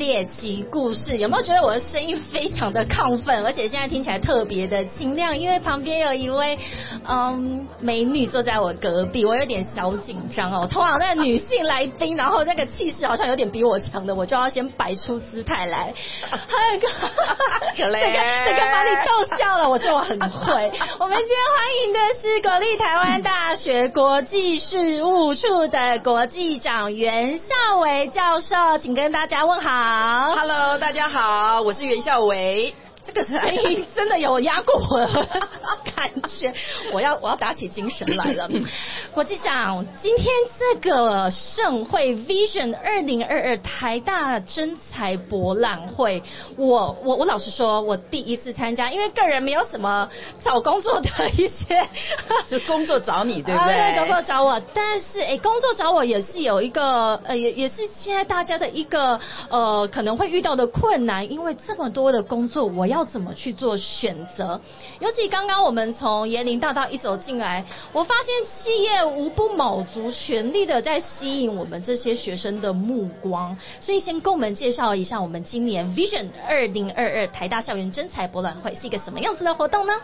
猎奇故事。有没有觉得我的声音非常的亢奋，而且现在听起来特别的清亮？因为旁边有一位嗯美女坐在我隔壁，我有点小紧张哦。通常那个女性来宾，然后那个气势好像有点比我强的，我就要先摆出姿态来。还有一个，这个这个把你逗笑了，我就很会。我们今天欢迎的是国立台湾大学国际事务处的国际长袁孝伟教授，请跟大家问好。Hello，大家好，我是袁孝维。这个声音真的有压过我的感觉，我要我要打起精神来了。国际长，今天这个盛会 Vision 二零二二台大真才博览会，我我我老实说，我第一次参加，因为个人没有什么找工作的一些，就工作找你，对不啊对？工作找我，但是哎，工作找我也是有一个呃，也也是现在大家的一个呃可能会遇到的困难，因为这么多的工作，我要怎么去做选择？尤其刚刚我们从延林大道一走进来，我发现企业无不卯足全力的在吸引我们这些学生的目光，所以先跟我们介绍一下我们今年 Vision 二零二二台大校园真才博览会是一个什么样子的活动呢？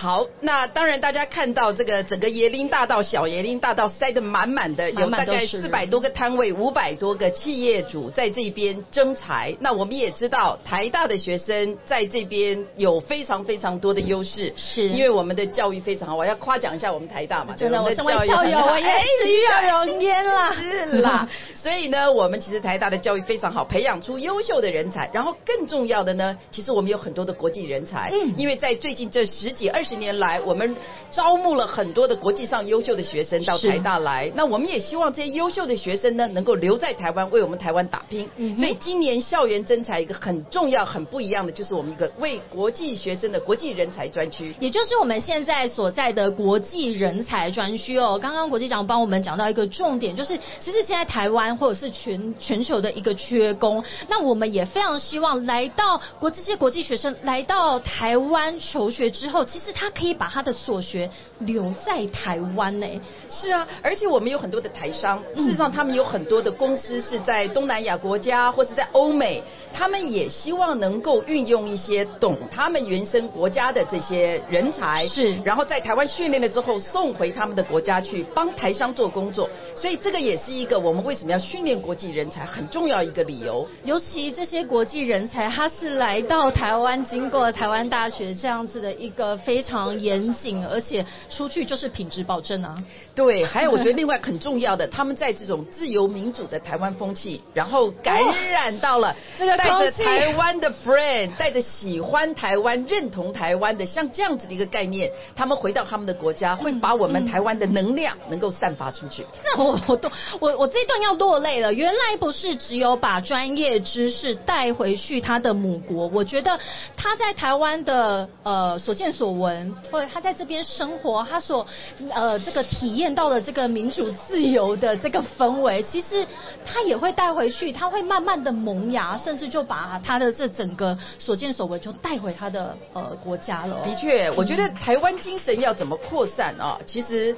好，那当然，大家看到这个整个椰林大道、小椰林大道塞得满满的，有大概四百多个摊位，五百多个企业主在这边征才。那我们也知道，台大的学生在这边有非常非常多的优势，是因为我们的教育非常好。我要夸奖一下我们台大嘛，真的，我身为们的校友，很好我也是欲要容焉啦。是啦，所以呢，我们其实台大的教育非常好，培养出优秀的人才。然后更重要的呢，其实我们有很多的国际人才。嗯因为在最近这十几二十年来，我们招募了很多的国际上优秀的学生到是台大来。那我们也希望这些优秀的学生呢，能够留在台湾，为我们台湾打拼。嗯所以今年校园征才一个很重要、很不一样的，就是我们一个为国际学生的国际人才专区。也就是我们现在所在的国际人才专区哦。刚刚国际长帮我们讲到一个重点，就是其实现在台湾或者是全全球的一个缺工，那我们也非常希望来到国这些国际学生来到台湾求学之后，其实他可以把他的所学留在台湾呢。是啊，而且我们有很多的台商，嗯。事实上他们有很多的公司是在东南亚国家或者在欧美，他们也希望能够运用一些懂他们原生国家的这些人才，是。然后在台湾训练了之后送回他们的国家去帮台商做工作，所以这个也是一个我们为什么要训练国际人才很重要一个理由。尤其这些国际人才，他是来到台湾，经过台湾大学这样子的一个非常严谨，而且出去就是品质保证啊。对，还有我觉得另外很重要的，他们在这种自由民主的台湾风气，然后感染到了这个带着台湾的 friend，带着喜欢台湾、认同台湾的，像这样子的一个概念，他们回到他们的国家，会把我们台湾的能量能够散发出去。那我我都我我这一段要落泪了。原来不是只有把专业知识带回去他的母国，我觉得他在台湾的呃所见所闻，或者他在这边生活，他所呃这个体验到的这个民主自由的这个氛围，其实他也会带回去，他会慢慢的萌芽，甚至就把他的这整个所见所闻就带回他的呃国家了。的确，我觉得台湾精神要怎么扩散啊？其实。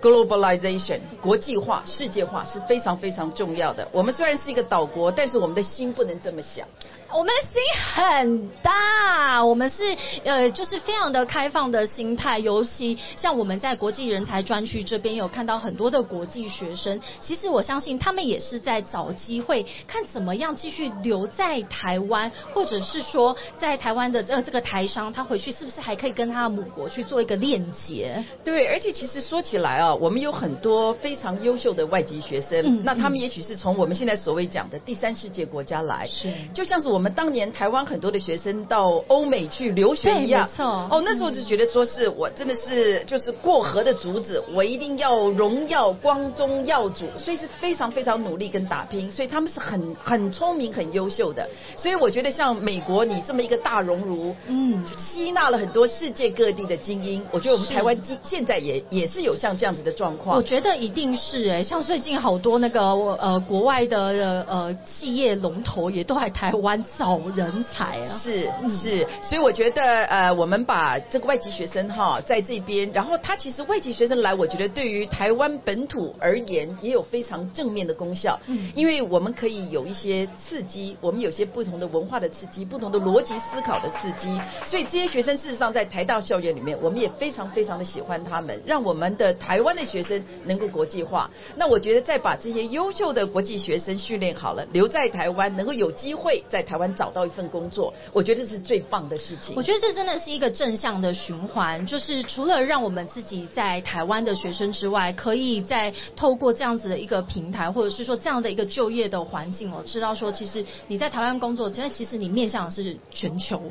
Globalization 国际化、世界化是非常非常重要的。我们虽然是一个岛国，但是我们的心不能这么想。我们的心很大，我们是呃，就是非常的开放的心态。尤其像我们在国际人才专区这边有看到很多的国际学生，其实我相信他们也是在找机会，看怎么样继续留在台湾，或者是说在台湾的呃这个台商，他回去是不是还可以跟他的母国去做一个链接？对，而且其实说起来啊，我们有很多非常优秀的外籍学生，嗯那他们也许是从我们现在所谓讲的第三世界国家来，是就像是我们当年台湾很多的学生到欧美去留学一样。没，错。哦，那时候就觉得说是我真的是就是过河的竹子，我一定要荣耀光宗耀祖，所以是非常非常努力跟打拼，所以他们是很很聪明很优秀的，所以我觉得像美国你这么一个大熔炉，嗯。就吸纳了很多世界各地的精英，我觉得我们台湾今现在也也是有像这样子的状况。我觉得一定是哎、像最近好多那个呃国外的呃企业龙头也都来台湾找人才啊。是是，所以我觉得呃，我们把这个外籍学生哈在这边，然后他其实外籍学生来，我觉得对于台湾本土而言也有非常正面的功效，嗯。因为我们可以有一些刺激，我们有些不同的文化的刺激，不同的逻辑思考的刺激，所以这些学生事实上在台大校园里面，我们也非常非常的喜欢他们，让我们的台湾的学生能够国际化。那我觉得再把这些优秀的国际学生训练好了，留在台湾，能够有机会在台湾找到一份工作，我觉得是最棒的事情。我觉得这真的是一个正向的循环，就是除了让我们自己在台湾的学生之外，可以在透过这样子的一个平台，或者是说这样的一个就业的环境哦，知道说其实你在台湾工作，真的其实你面向的是全球。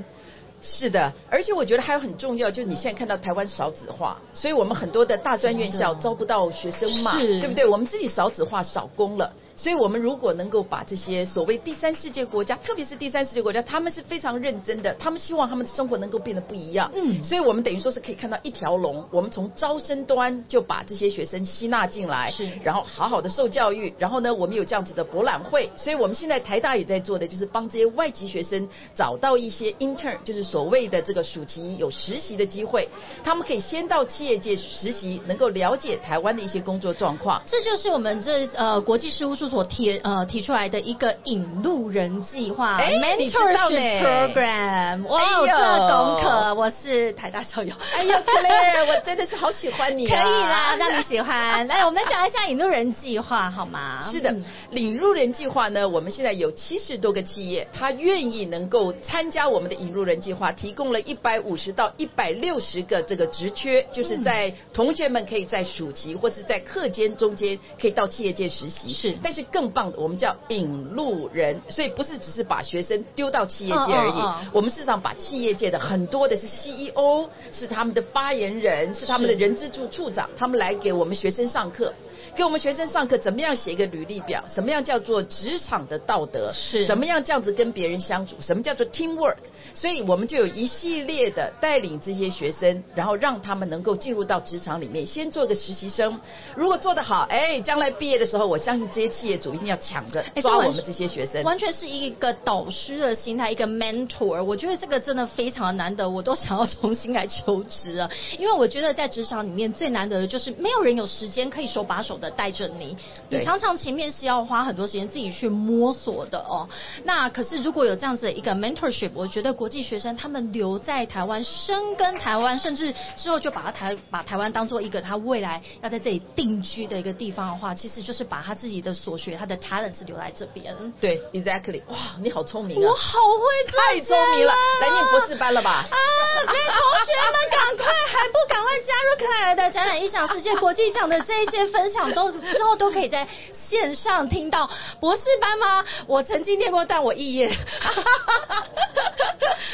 是的，而且我觉得还有很重要，就是你现在看到台湾少子化，所以我们很多的大专院校招不到学生嘛，对不对？我们自己少子化少工了。所以，我们如果能够把这些所谓第三世界国家，特别是第三世界国家，他们是非常认真的，他们希望他们的生活能够变得不一样。嗯所以我们等于说是可以看到一条龙，我们从招生端就把这些学生吸纳进来，是然后好好的受教育，然后呢，我们有这样子的博览会，所以我们现在台大也在做的就是帮这些外籍学生找到一些 intern，就是所谓的这个暑期有实习的机会，他们可以先到企业界实习，能够了解台湾的一些工作状况。这就是我们这呃国际事务处所提呃提出来的一个引路人计划哎你知道呢 mentorship program。哇，哎呦这懂可，我是台大校友。哎呦，Claire，我真的是好喜欢你、可以啊，啦，让你喜欢。来，我们讲一下引路人计划好吗？是的引路人计划呢，我们现在有七十多个企业，他愿意能够参加我们的引路人计划，提供了一百五十到一百六十个这个职缺，就是在同学们可以在暑期或是在课间中间可以到企业界实习。是但是更棒的，我们叫引路人，所以不是只是把学生丢到企业界而已，我们事实上把企业界的很多的是 CEO，是他们的发言人，是他们的人资处处长，他们来给我们学生上课。给我们学生上课，怎么样写一个履历表？什么样叫做职场的道德？是什么样这样子跟别人相处？什么叫做 teamwork？所以我们就有一系列的带领这些学生，然后让他们能够进入到职场里面，先做个实习生。如果做得好，哎，将来毕业的时候，我相信这些企业主一定要抢着抓我们这些学生。完全是一个导师的心态，一个 mentor。我觉得这个真的非常的难得，我都想要重新来求职了。因为我觉得在职场里面最难得的就是没有人有时间可以手把手的带着你，你常常前面是要花很多时间自己去摸索的哦。那可是如果有这样子的一个 mentorship，我觉得国际学生他们留在台湾，深耕台湾，甚至之后就把他台把台湾当做一个他未来要在这里定居的一个地方的话，其实就是把他自己的所学、他的 talents 留在这边。对，exactly。哇，你好聪明啊！我好会做太聪明了来念博士班了吧啊！那同学们赶快，还不赶快加入克莱尔的展览异想世界国际奖的这一届分享，都之后都可以在线上听到博士班吗？我曾经念过，但我肄业。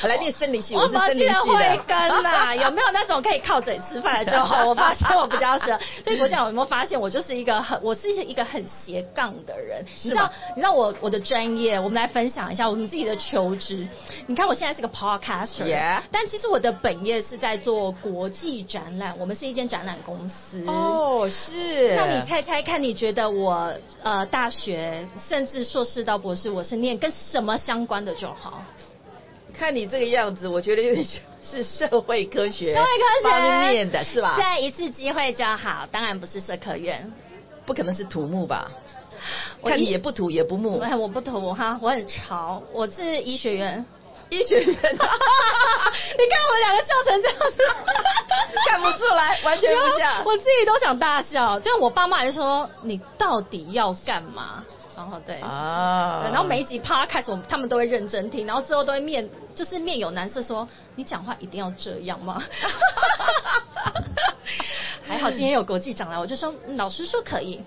我来念生理系，我我是生理系们竟然会。跟啦，有没有那种可以靠嘴吃饭的就好？我发现我比较适合。所以国奖有没有发现我就是一个很，我是一个很斜杠的人？你知道，你知道我我的专业，我们来分享一下我们自己的求职。你看我现在是个 podcaster，、但其实我的本业是在做国际展览，我们是一间展览公司。哦，是。那你猜猜看，你觉得我呃大学甚至硕士到博士，我是念跟什么相关的就好？看你这个样子，我觉得有点像是社会科学社会科学方面的是吧？再一次机会就好，当然不是社科院。不可能是土木吧？我看你也不土也不木，哎，我不土哈，我很潮，我是医学院。医学院 你看我们两个笑成这样子，看不出来，完全不像。我自己都想大笑，就我爸妈还说你到底要干嘛？然后对。啊对，然后每一集 podcast 我们他们都会认真听，然后之后都会面就是面有难色说，你讲话一定要这样吗？还好今天有国际长来，我就说、嗯老师说可以。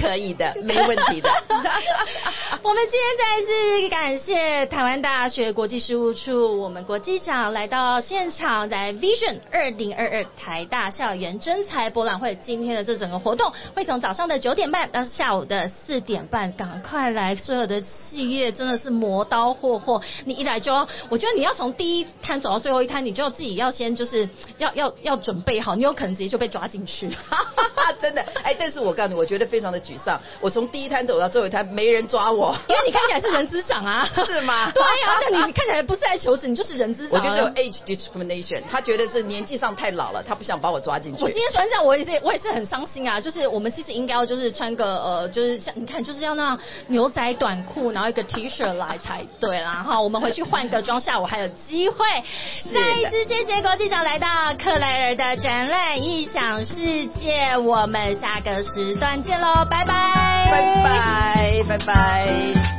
可以的，没问题的。我们今天再次感谢台湾大学国际事务处我们国际长来到现场，在 Vision 二零二二台大校园真才博览会。今天的这整个活动会从早上的九点半到下午的四点半，赶快来！所有的企业真的是磨刀霍霍，你一来就要，我觉得你要从第一摊走到最后一摊，你就要自己要先就是要要要准备好，你有可能直接就被抓进去。真的，哎，但是我告诉你，我觉得非常的沮丧。我从第一摊走到最后一摊，没人抓我，因为你看起来是人资长啊，是吗？对呀，而且你看起来不是在求职，你就是人资长。我觉得有 age discrimination，他觉得是年纪上太老了，他不想把我抓进去。我今天穿这样，我也是我也是很伤心啊。就是我们其实应该要就是穿个呃，就是像你看，就是要那样牛仔短裤，然后一个 T 恤来才对啦哈。我们回去换个装，下午还有机会。再一次谢谢国际长来到克莱尔的展览异想世界，我们下个时段见喽，拜拜，拜拜，拜拜。